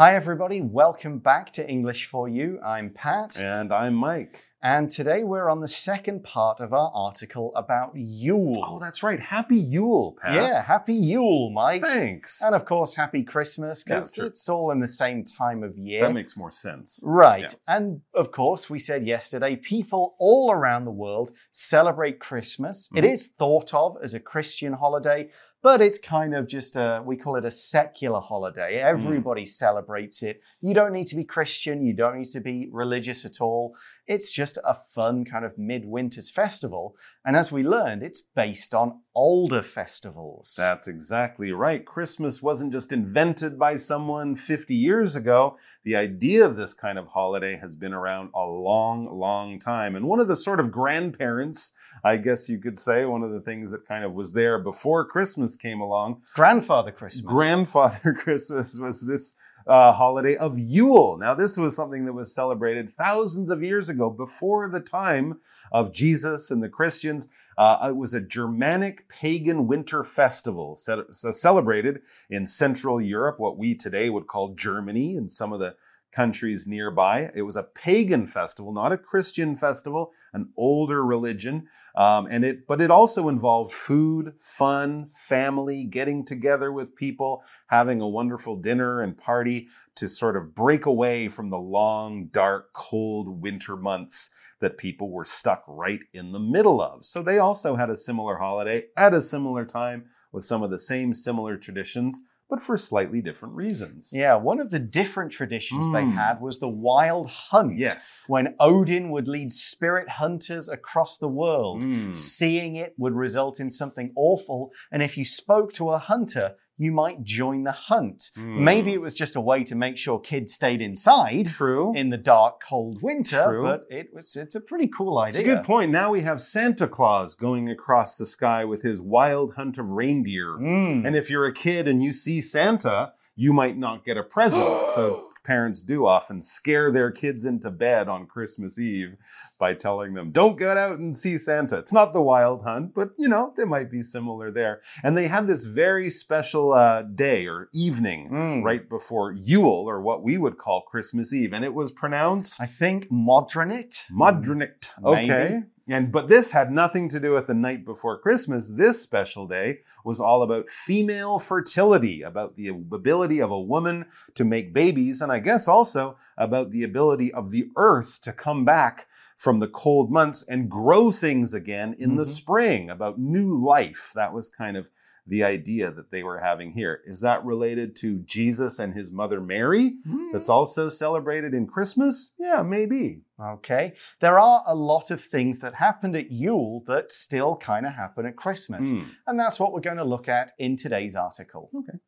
Hi, everybody. Welcome back to English for You. I'm Pat. And I'm Mike. And today we're on the second part of our article about Yule. Oh, that's right. Happy Yule, Pat. Yeah, happy Yule, Mike. Thanks. And of course, happy Christmas, because Yeah, it's all in the same time of year. That makes more sense. Right. Yeah. And of course, we said yesterday, people all around the world celebrate Christmas. It Mhm. is thought of as a Christian holiday, but it's kind of just a, we call it a secular holiday. Mm. Everybody celebrates it. You don't need to be Christian, you don't need to be religious at all. It's just a fun kind of midwinter's festival. And as we learned, it's based on older festivals. That's exactly right. Christmas wasn't just invented by someone 50 years ago. The idea of this kind of holiday has been around a long, long time. And one of the sort of grandparents, I guess you could say, one of the things that kind of was there before Christmas came along, Grandfather Christmas. grandfather Christmas was this uh, holiday of Yule. Now, this was something that was celebrated thousands of years ago, before the time of Jesus and the Christians. Uh, it was a Germanic pagan winter festival ce- ce- celebrated in Central Europe, what we today would call Germany and some of the countries nearby. It was a pagan festival, not a Christian festival, an older religion. Um, and it, but it also involved food, fun, family, getting together with people, having a wonderful dinner and party to sort of break away from the long, dark, cold winter months that people were stuck right in the middle of. So they also had a similar holiday at a similar time with some of the same similar traditions, but for slightly different reasons. Yeah, one of the different traditions they Mm. had was the wild hunt. Yes. When Odin would lead spirit hunters across the world. Mm. Seeing it would result in something awful, and if you spoke to a hunter, you might join the hunt. Mm. Maybe it was just a way to make sure kids stayed inside True. in the dark, cold winter, True. but it was it's a pretty cool idea. It's a good point. Now we have Santa Claus going across the sky with his wild hunt of reindeer. Mm. And if you're a kid and you see Santa, you might not get a present. so parents do often scare their kids into bed on Christmas Eve by telling them, don't get out and see Santa. It's not the wild hunt, but you know, they might be similar there. And they had this very special uh, day or evening Mm. right before Yule, or what we would call Christmas Eve. And it was pronounced I think Modronit. Modronict. Maybe. And but this had nothing to do with the night before Christmas. This special day was all about female fertility, about the ability of a woman to make babies, and I guess also about the ability of the earth to come back from the cold months and grow things again in the Mhm. spring, about new life. That was kind of the idea that they were having here. Is that related to Jesus and his mother Mary? Mm. That's also celebrated in Christmas? Yeah, maybe. Okay. There are a lot of things that happened at Yule that still kind of happen at Christmas. Hmm. And that's what we're going to look at in today's article. Okay.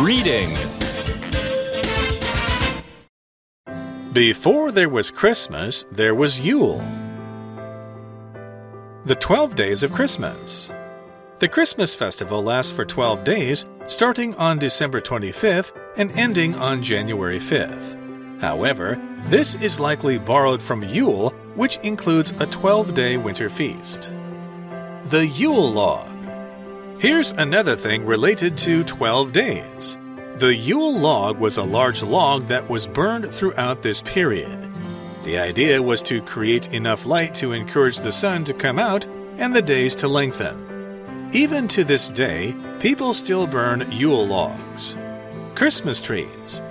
Reading Before there was Christmas, there was Yule. The 12 Days of Christmas. The Christmas festival lasts for 12 days, starting on December 25th and ending on January 5th. However, this is likely borrowed from Yule, which includes a 12 day winter feast. The Yule Log. Here's another thing related to 12 days. The Yule log was a large log that was burned throughout this period. The idea was to create enough light to encourage the sun to come out and the days to lengthen. Even to this day, people still burn Yule logs. Christmas trees.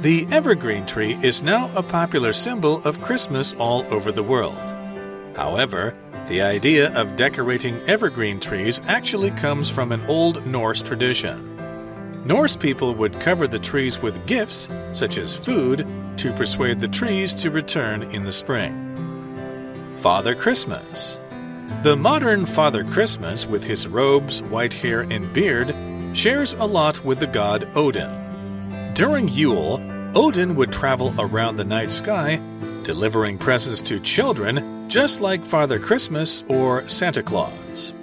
The evergreen tree is now a popular symbol of Christmas all over the world. However, the idea of decorating evergreen trees actually comes from an old Norse tradition. Norse people would cover the trees with gifts, such as food, to persuade the trees to return in the spring. Father Christmas. The modern Father Christmas, with his robes, white hair, and beard, shares a lot with the god Odin. During Yule, Odin would travel around the night sky, delivering presents to children, just like Father Christmas or Santa Claus.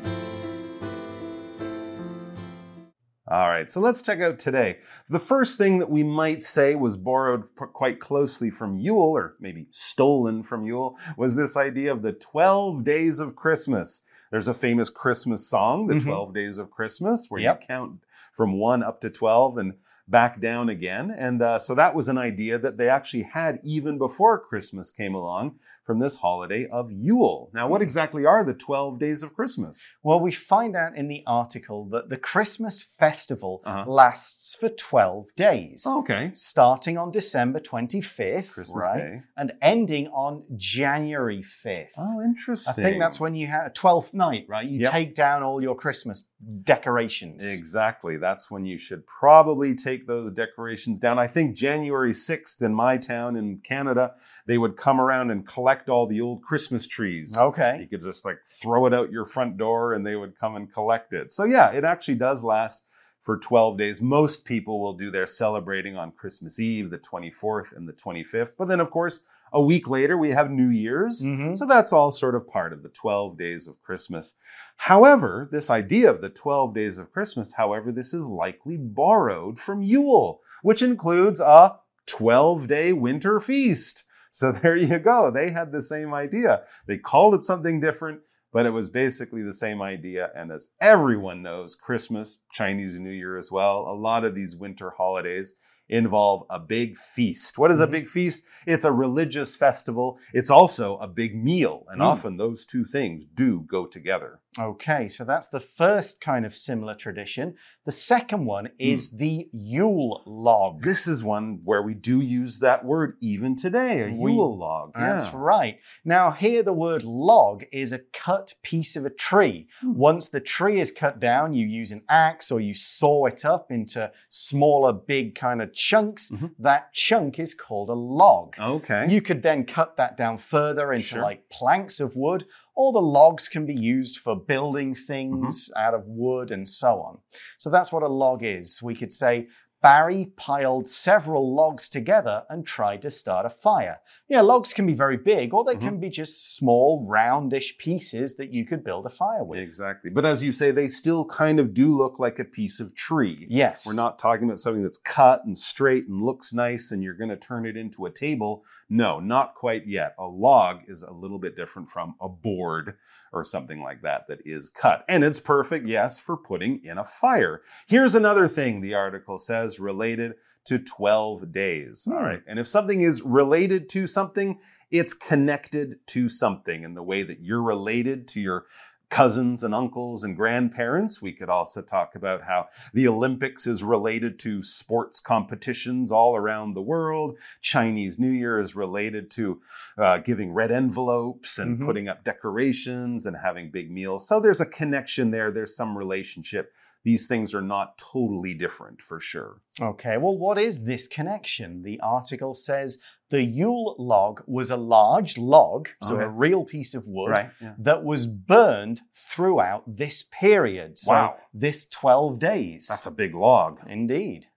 All right, so let's check out today. The first thing that we might say was borrowed quite closely from Yule, or maybe stolen from Yule, was this idea of the 12 days of Christmas. There's a famous Christmas song, The Mhm. 12 Days of Christmas, where Yep. you count from 1 up to 12 and back down again. And uh, so that was an idea that they actually had even before Christmas came along from this holiday of Yule. Now, what Hmm. exactly are the 12 days of Christmas? Well, we find out in the article that the Christmas festival Uh-huh. lasts for 12 days, Okay. starting on December 25th, Christmas right? Day. And ending on January 5th. Oh, interesting. I think that's when you have 12th night, right? You Yep. take down all your Christmas decorations. Exactly. That's when you should probably take those decorations down. I think January 6th in my town in Canada, they would come around and collect all the old Christmas trees. Okay. You could just like throw it out your front door and they would come and collect it. So, yeah, it actually does last for 12 days. Most people will do their celebrating on Christmas Eve, the 24th and the 25th. But then, of course, a week later, we have New Year's. Mhm. So that's all sort of part of the 12 days of Christmas. However, this idea of the 12 days of Christmas, however, this is likely borrowed from Yule, which includes a 12 day winter feast. So there you go. They had the same idea. They called it something different, but it was basically the same idea. And as everyone knows, Christmas, Chinese New Year as well, a lot of these winter holidays involve a big feast. What is a Mhm. big feast? It's a religious festival. It's also a big meal. And Mm. often those two things do go together. Okay, so that's the first kind of similar tradition. The second one is the Yule log. This is one where we do use that word even today, a We- Yule log. That's Yeah. right. Now, here the word log is a cut piece of a tree. Hmm. Once the tree is cut down, you use an axe or you saw it up into smaller, big kind of chunks. Mhm. That chunk is called a log. Okay. You could then cut that down further into Sure. like planks of wood, or the logs can be used for building things Mm-hmm. out of wood and so on. So that's what a log is. We could say Barry piled several logs together and tried to start a fire. Yeah, logs can be very big, or they Mhm. can be just small, roundish pieces that you could build a fire with. Exactly. But as you say, they still kind of do look like a piece of tree. Yes. We're not talking about something that's cut and straight and looks nice and you're going to turn it into a table. No, not quite yet. A log is a little bit different from a board or something like that that is cut. And it's perfect, yes, for putting in a fire. Here's another thing the article says related to 12 days. All Hmm. And if something is related to something, it's connected to something in the way that you're related to your cousins and uncles and grandparents. We could also talk about how the Olympics is related to sports competitions all around the world. Chinese New Year is related to uh, giving red envelopes and Mhm. putting up decorations and having big meals. So there's a connection there. There's some relationship. These things are not totally different for sure. Okay, well, what is this connection? The article says the Yule log was a large log, so Okay. a real piece of wood, Yeah. that was burned throughout this period. So Wow. this 12 days. That's a big log. Indeed.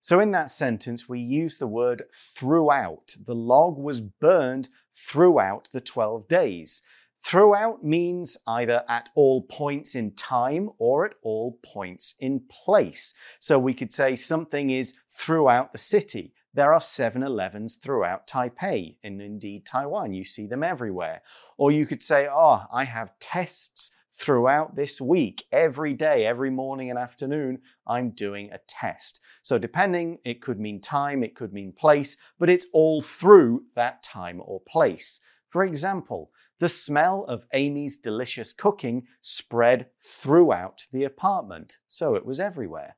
So in that sentence, we use the word throughout. The log was burned throughout the 12 days. Throughout means either at all points in time or at all points in place. So we could say something is throughout the city. There are 7 Elevens throughout Taipei and indeed Taiwan. You see them everywhere. Or you could say, oh, I have tests throughout this week. Every day, every morning and afternoon, I'm doing a test. So, depending, it could mean time, it could mean place, but it's all through that time or place. For example, the smell of Amy's delicious cooking spread throughout the apartment, so it was everywhere.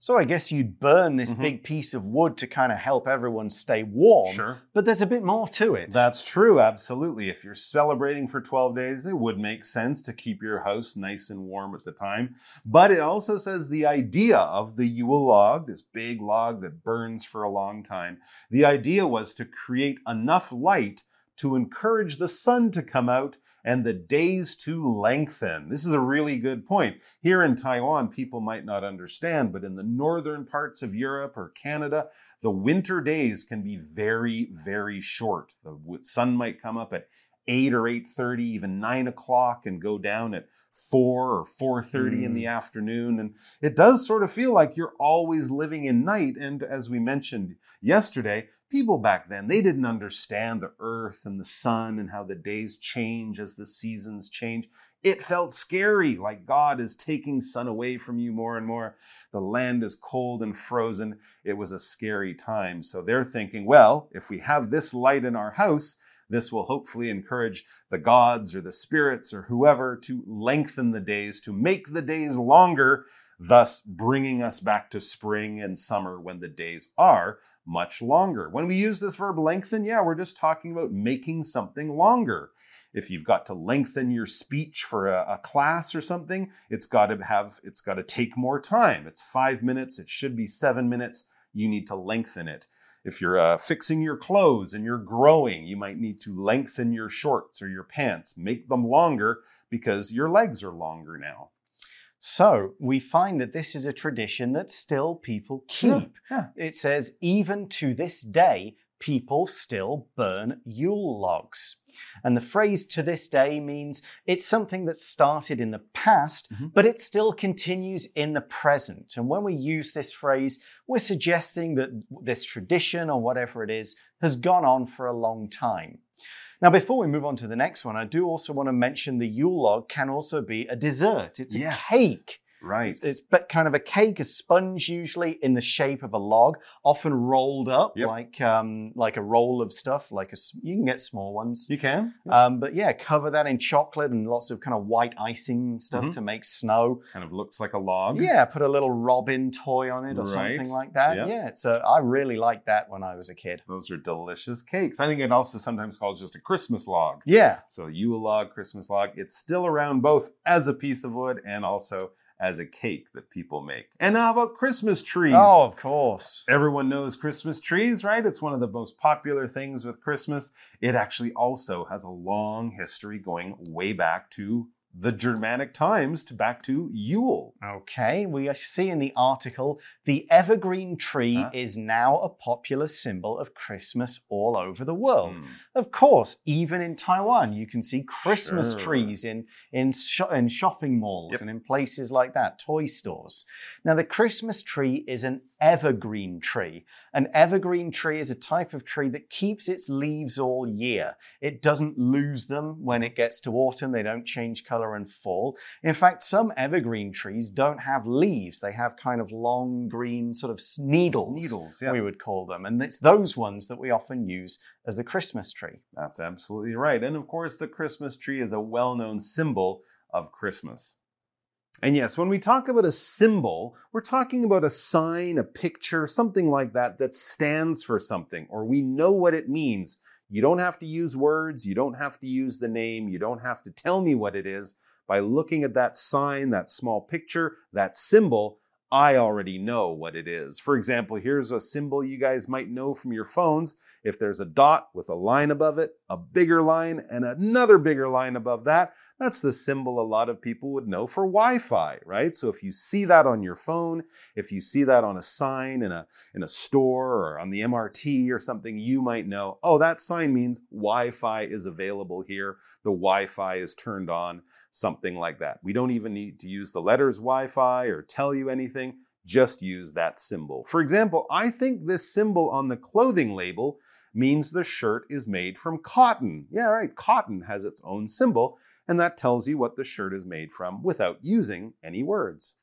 So, I guess you'd burn this Mhm. big piece of wood to kind of help everyone stay warm, Sure. but there's a bit more to it. That's true, absolutely. If you're celebrating for 12 days, it would make sense to keep your house nice and warm at the time. But it also says the idea of the Yule log, this big log that burns for a long time, the idea was to create enough light to encourage the sun to come out and the days to lengthen. This is a really good point. Here in Taiwan, people might not understand, but in the northern parts of Europe or Canada, the winter days can be very, very short. The sun might come up at 8 or 8.30, even 9 o'clock and go down at 4 or 4.30 in the mm. afternoon. And it does sort of feel like you're always living in night. And as we mentioned yesterday, people back then, they didn't understand the earth and the sun and how the days change as the seasons change. It felt scary, like God is taking sun away from you more and more. The land is cold and frozen. It was a scary time. So they're thinking, well, if we have this light in our house, this will hopefully encourage the gods or the spirits or whoever to lengthen the days, to make the days longer, thus bringing us back to spring and summer when the days are much longer. When we use this verb lengthen, yeah, we're just talking about making something longer. If you've got to lengthen your speech for a, a class or something, it's got to have, it's got to take more time. It's five minutes, it should be seven minutes. You need to lengthen it. If you're uh, fixing your clothes and you're growing, you might need to lengthen your shorts or your pants, make them longer because your legs are longer now. So we find that this is a tradition that still people keep. yeah. It says, even to this day, people still burn Yule logs. And the phrase to this day means it's something that started in the past, Mhm. but it still continues in the present. And when we use this phrase, we're suggesting that this tradition or whatever it is has gone on for a long time. Now, before we move on to the next one, I do also want to mention the Yule log can also be a dessert. It's a Yes. cake. Right. It's, it's but kind of a cake, a sponge, usually in the shape of a log, often rolled up Yep. like um, like a roll of stuff. Like a you can get small ones. you can. Um, but yeah, cover that in chocolate and lots of kind of white icing stuff Mhm. to make snow. Kind of looks like a log. Yeah, put a little robin toy on it or Right. something like that. Yep. Yeah, so I really liked that when I was a kid. Those are delicious cakes. I think it also sometimes calls just a Christmas log. Yeah, So Yule log, Christmas log, it's still around both as a piece of wood and also as a cake that people make. And how about Christmas trees? oh, of course. Everyone knows Christmas trees, right? It's one of the most popular things with Christmas. It actually also has a long history going way back to the Germanic times, to back to Yule. Okay, we see in the article the evergreen tree Huh? is now a popular symbol of Christmas all over the world. Hmm. Of course, even in Taiwan, you can see Christmas Sure. trees in in, sho- in shopping malls Yep. and in places like that, toy stores. Now, the Christmas tree is an evergreen tree. An evergreen tree is a type of tree that keeps its leaves all year. It doesn't lose them when it gets to autumn. They don't change color and fall. In fact, some evergreen trees don't have leaves. They have kind of long green sort of needles. Needles, yeah. We would call them. And it's those ones that we often use as the Christmas tree. That's absolutely right. And of course, the Christmas tree is a well known symbol of Christmas. And yes, when we talk about a symbol, we're talking about a sign, a picture, something like that that stands for something, or we know what it means. You don't have to use words, you don't have to use the name, you don't have to tell me what it is. By looking at that sign, that small picture, that symbol, I already know what it is. For example, here's a symbol you guys might know from your phones. If there's a dot with a line above it, a bigger line, and another bigger line above that, that's the symbol a lot of people would know for Wi Fi, right? So if you see that on your phone, if you see that on a sign in a, in a store or on the MRT or something, you might know, oh, that sign means Wi Fi is available here. The Wi Fi is turned on, something like that. We don't even need to use the letters Wi Fi or tell you anything. Just use that symbol. For example, I think this symbol on the clothing label means the shirt is made from cotton. Yeah, right. Cotton has its own symbol, and that tells you what the shirt is made from without using any words.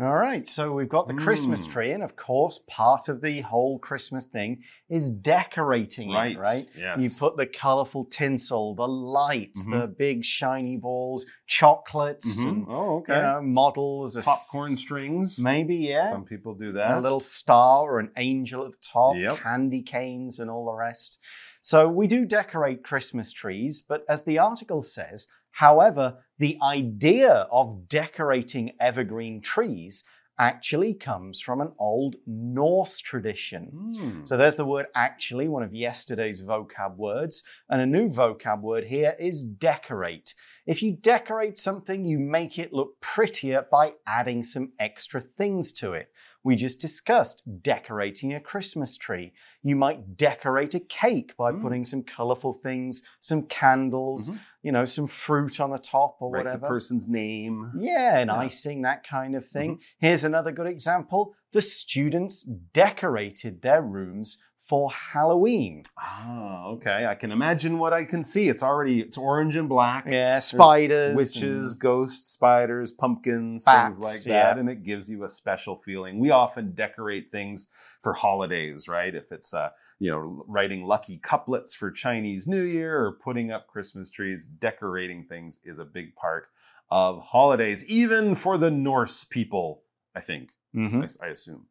All right, so we've got the Christmas Mm. tree, and of course, part of the whole Christmas thing is decorating it, right? Yes. You put the colorful tinsel, the lights, Mhm. the big shiny balls, chocolates, Mhm. and Oh, okay. you know, models, Popcorn strings. maybe, yeah. Some people do that. a little star or an angel at the top, Yep. candy canes, and all the rest. So we do decorate Christmas trees, but as the article says, however, the idea of decorating evergreen trees actually comes from an old Norse tradition. Hmm. So there's the word actually, one of yesterday's vocab words. And a new vocab word here is decorate. If you decorate something, you make it look prettier by adding some extra things to it. We just discussed decorating a Christmas tree. You might decorate a cake by Mm. putting some colorful things, some candles, Mhm. you know, some fruit on the top or Write whatever. the person's name. Yeah, and Yeah. icing, that kind of thing. Here's another good example. The students decorated their rooms for Halloween. Ah, okay. I can imagine what I can see. It's already it's orange and black. Yeah, spiders, witches, and- ghosts, spiders, pumpkins, Bats, things like yeah. that, and it gives you a special feeling. We often decorate things for holidays, right? If it's uh, you know, writing lucky couplets for Chinese New Year or putting up Christmas trees, decorating things is a big part of holidays, even for the Norse people, I think. Mhm. I s- I, assume.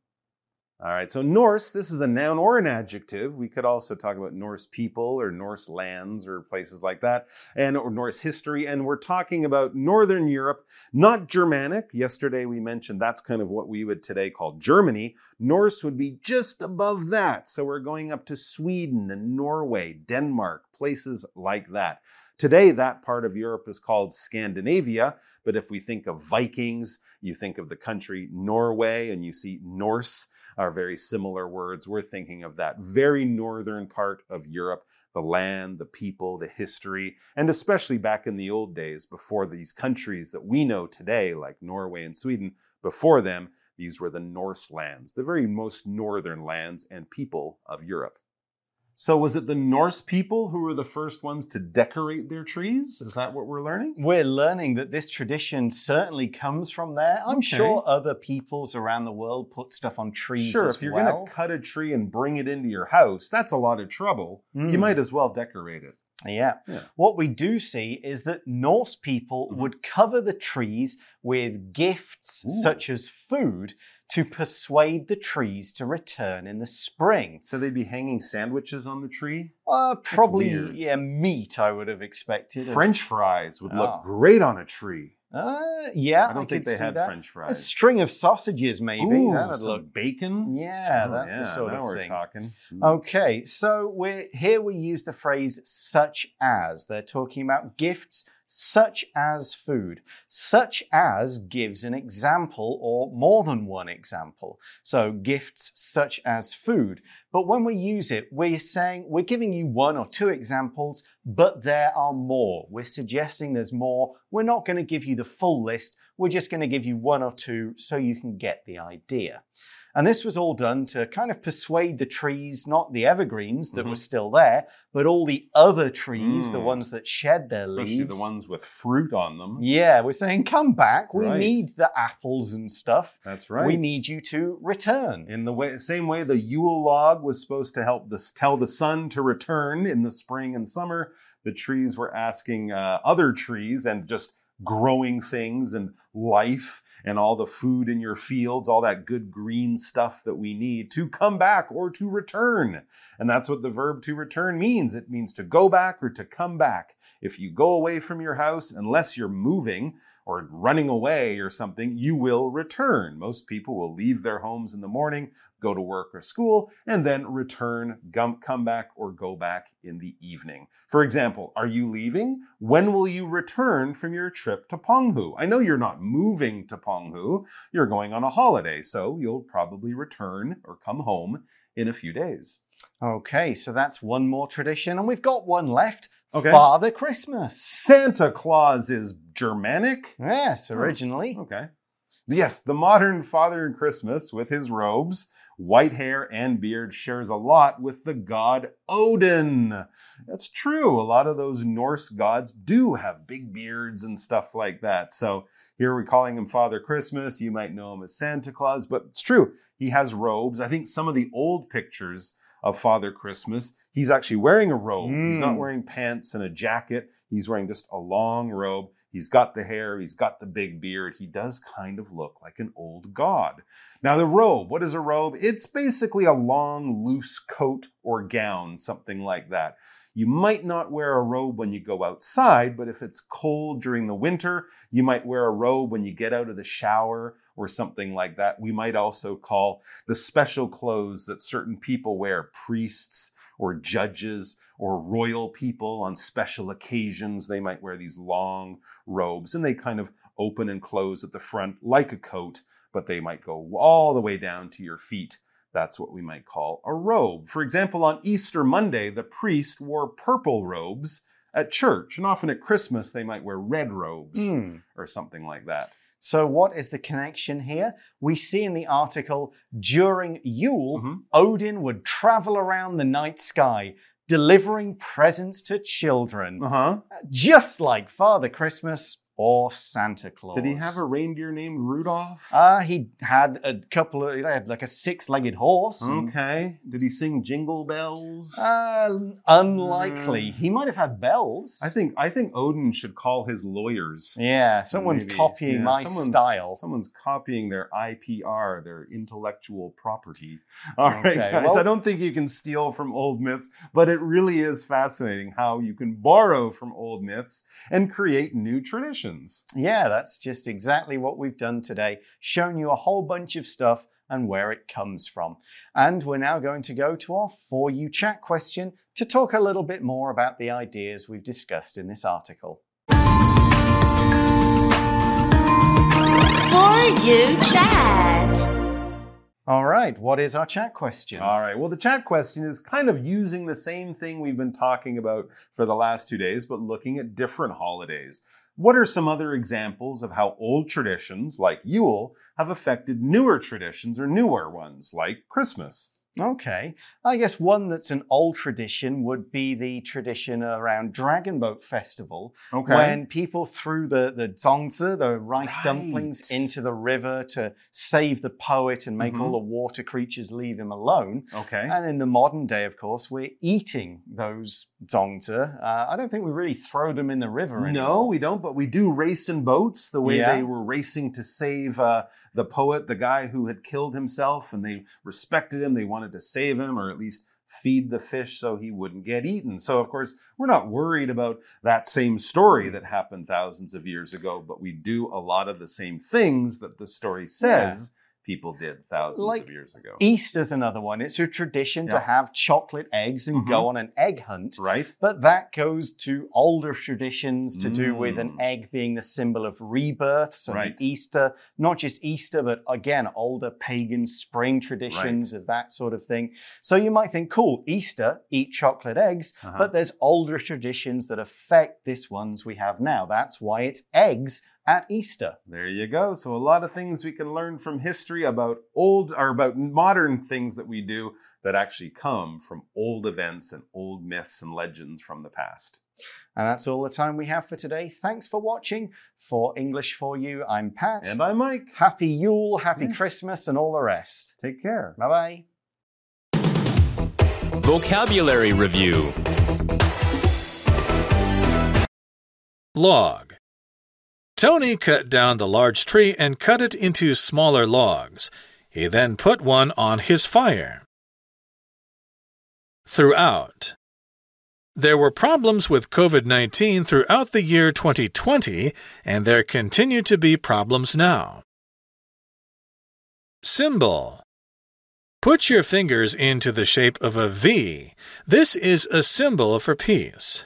All right, so Norse, this is a noun or an adjective. We could also talk about Norse people or Norse lands or places like that, and or Norse history. And we're talking about Northern Europe, not Germanic. Yesterday we mentioned that's kind of what we would today call Germany. Norse would be just above that. So we're going up to Sweden and Norway, Denmark, places like that. Today, that part of Europe is called Scandinavia. But if we think of Vikings, you think of the country Norway, and you see Norse are very similar words. We're thinking of that very northern part of Europe, the land, the people, the history, and especially back in the old days before these countries that we know today, like Norway and Sweden, before them, these were the Norse lands, the very most northern lands and people of Europe. So, was it the Norse people who were the first ones to decorate their trees? Is that what we're learning? We're learning that this tradition certainly comes from there. I'm Okay. sure other peoples around the world put stuff on trees Sure, if you're well. going to cut a tree and bring it into your house, that's a lot of trouble. You Mm. might as well decorate it. Yeah. Yeah. What we do see is that Norse people Mhm. would cover the trees with gifts Ooh. such as food to persuade the trees to return in the spring. So they'd be hanging sandwiches on the tree. Uh, probably, yeah, meat I would have expected. French fries would look Oh. great on a tree. Uh, yeah, I don't think could they had that. French fries. A string of sausages, maybe. Ooh, That'd some look. bacon. Yeah, Oh, that's the sort now of we're thing. talking. Okay, so we're here we use the phrase such as. They're talking about gifts such as food. Such as gives an example or more than one example. So gifts such as food. But when we use it, we're saying we're giving you one or two examples, but there are more. We're suggesting there's more. We're not going to give you the full list. We're just going to give you one or two so you can get the idea. And this was all done to kind of persuade the trees, not the evergreens that Mhm. were still there, but all the other trees, the Mm. ones that shed their Especially leaves. the ones with fruit on them. Yeah, we're saying, come back. We Right. need the apples and stuff. That's right. We need you to return. In the way, same way the Yule log was supposed to help this tell the sun to return in the spring and summer, the trees were asking uh, other trees and just growing things and life and all the food in your fields, all that good green stuff that we need to come back or to return. And that's what the verb to return means. It means to go back or to come back. If you go away from your house, unless you're moving, or running away or something, you will return. Most people will leave their homes in the morning, go to work or school, and then return, come back, or go back in the evening. For example, are you leaving? When will you return from your trip to Penghu? I know you're not moving to Penghu, you're going on a holiday, so you'll probably return or come home in a few days. Okay, so that's one more tradition, and we've got one left Okay. Father Christmas. Santa Claus is Germanic. Yes, originally. Okay. Yes, the modern Father Christmas with his robes, white hair, and beard shares a lot with the god Odin. That's true. A lot of those Norse gods do have big beards and stuff like that. So here we're calling him Father Christmas. You might know him as Santa Claus, but it's true. He has robes. I think some of the old pictures of Father Christmas, he's actually wearing a robe. He's not Mm. wearing pants and a jacket. He's wearing just a long robe. He's got the hair, he's got the big beard. He does kind of look like an old god. Now, the robe, what is a robe? It's basically a long, loose coat or gown, something like that. You might not wear a robe when you go outside, but if it's cold during the winter, you might wear a robe when you get out of the shower or something like that. We might also call the special clothes that certain people wear, priests or judges or royal people on special occasions. They might wear these long robes and they kind of open and close at the front like a coat, but they might go all the way down to your feet. That's what we might call a robe. For example, on Easter Monday, the priest wore purple robes at church, and often at Christmas, they might wear red robes Hmm. or something like that. So, what is the connection here? We see in the article during Yule, Mhm. Odin would travel around the night sky, delivering presents to children, Uh huh. just like Father Christmas or Santa Claus. Did he have a reindeer named Rudolph? Uh, he had a couple of, he had like a six legged horse. okay. Did he sing Jingle Bells? Uh, unlikely. He might have had bells. I think I think Odin should call his lawyers. Yeah, someone's Maybe. copying Yeah, my someone's- style. Someone's copying their IPR, their intellectual property. All right, Okay, guys. well- I don't think you can steal from old myths, but it really is fascinating how you can borrow from old myths and create new traditions. Yeah, that's just exactly what we've done today, shown you a whole bunch of stuff and where it comes from. And we're now going to go to our For You chat question to talk a little bit more about the ideas we've discussed in this article. For you chat. All right, what is our chat question? All right. Well, the chat question is kind of using the same thing we've been talking about for the last two days, but looking at different holidays. What are some other examples of how old traditions, like Yule, have affected newer traditions or newer ones, like Christmas? Okay. I guess one that's an old tradition would be the tradition around Dragon Boat Festival, Okay. when people threw the, the zongzi, the rice Right. dumplings, into the river to save the poet and make Mhm. all the water creatures leave him alone. okay. And in the modern day, of course, we're eating those zongzi. Uh, I don't think we really throw them in the river anymore. No, we don't, but we do race in boats the way Yeah. they were racing to save uh, the poet, the guy who had killed himself, and they respected him. They wanted to save him or at least feed the fish so he wouldn't get eaten. So, of course, we're not worried about that same story that happened thousands of years ago, but we do a lot of the same things that the story says people did thousands Like of years ago. Easter's another one. It's a tradition to have chocolate eggs and Mhm. go on an egg hunt. Right? But that goes to older traditions to do with an Mm. egg being the symbol of rebirth. So Right. Easter, not just Easter, but again, older pagan spring traditions of that sort of thing. So you might think, cool, Easter, eat chocolate eggs, Uh-huh. but there's older traditions that affect this ones we have now. That's why it's eggs at Easter. There you go. So a lot of things we can learn from history about old or about modern things that we do that actually come from old events and old myths and legends from the past. And that's all the time we have for today. Thanks for watching. For English for You, I'm Pat. And I'm Mike. Happy Yule, happy Yes. Christmas, and all the rest. Take care. Bye bye. Vocabulary Review Log. Tony cut down the large tree and cut it into smaller logs. He then put one on his fire. Throughout. There were problems with COVID 19 throughout the year 2020, and there continue to be problems now. Symbol. Put your fingers into the shape of a V. This is a symbol for peace.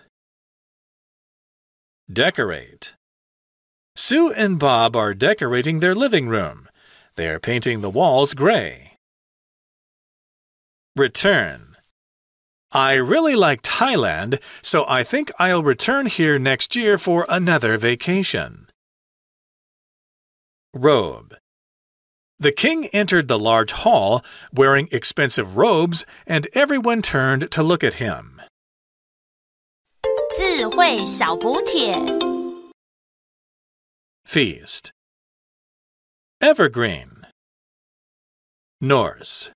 Decorate. Sue and Bob are decorating their living room. They are painting the walls gray. Return. I really like Thailand, so I think I'll return here next year for another vacation. Robe. The king entered the large hall wearing expensive robes, and everyone turned to look at him. 智慧小补帖。 Feast. Evergreen. Norse.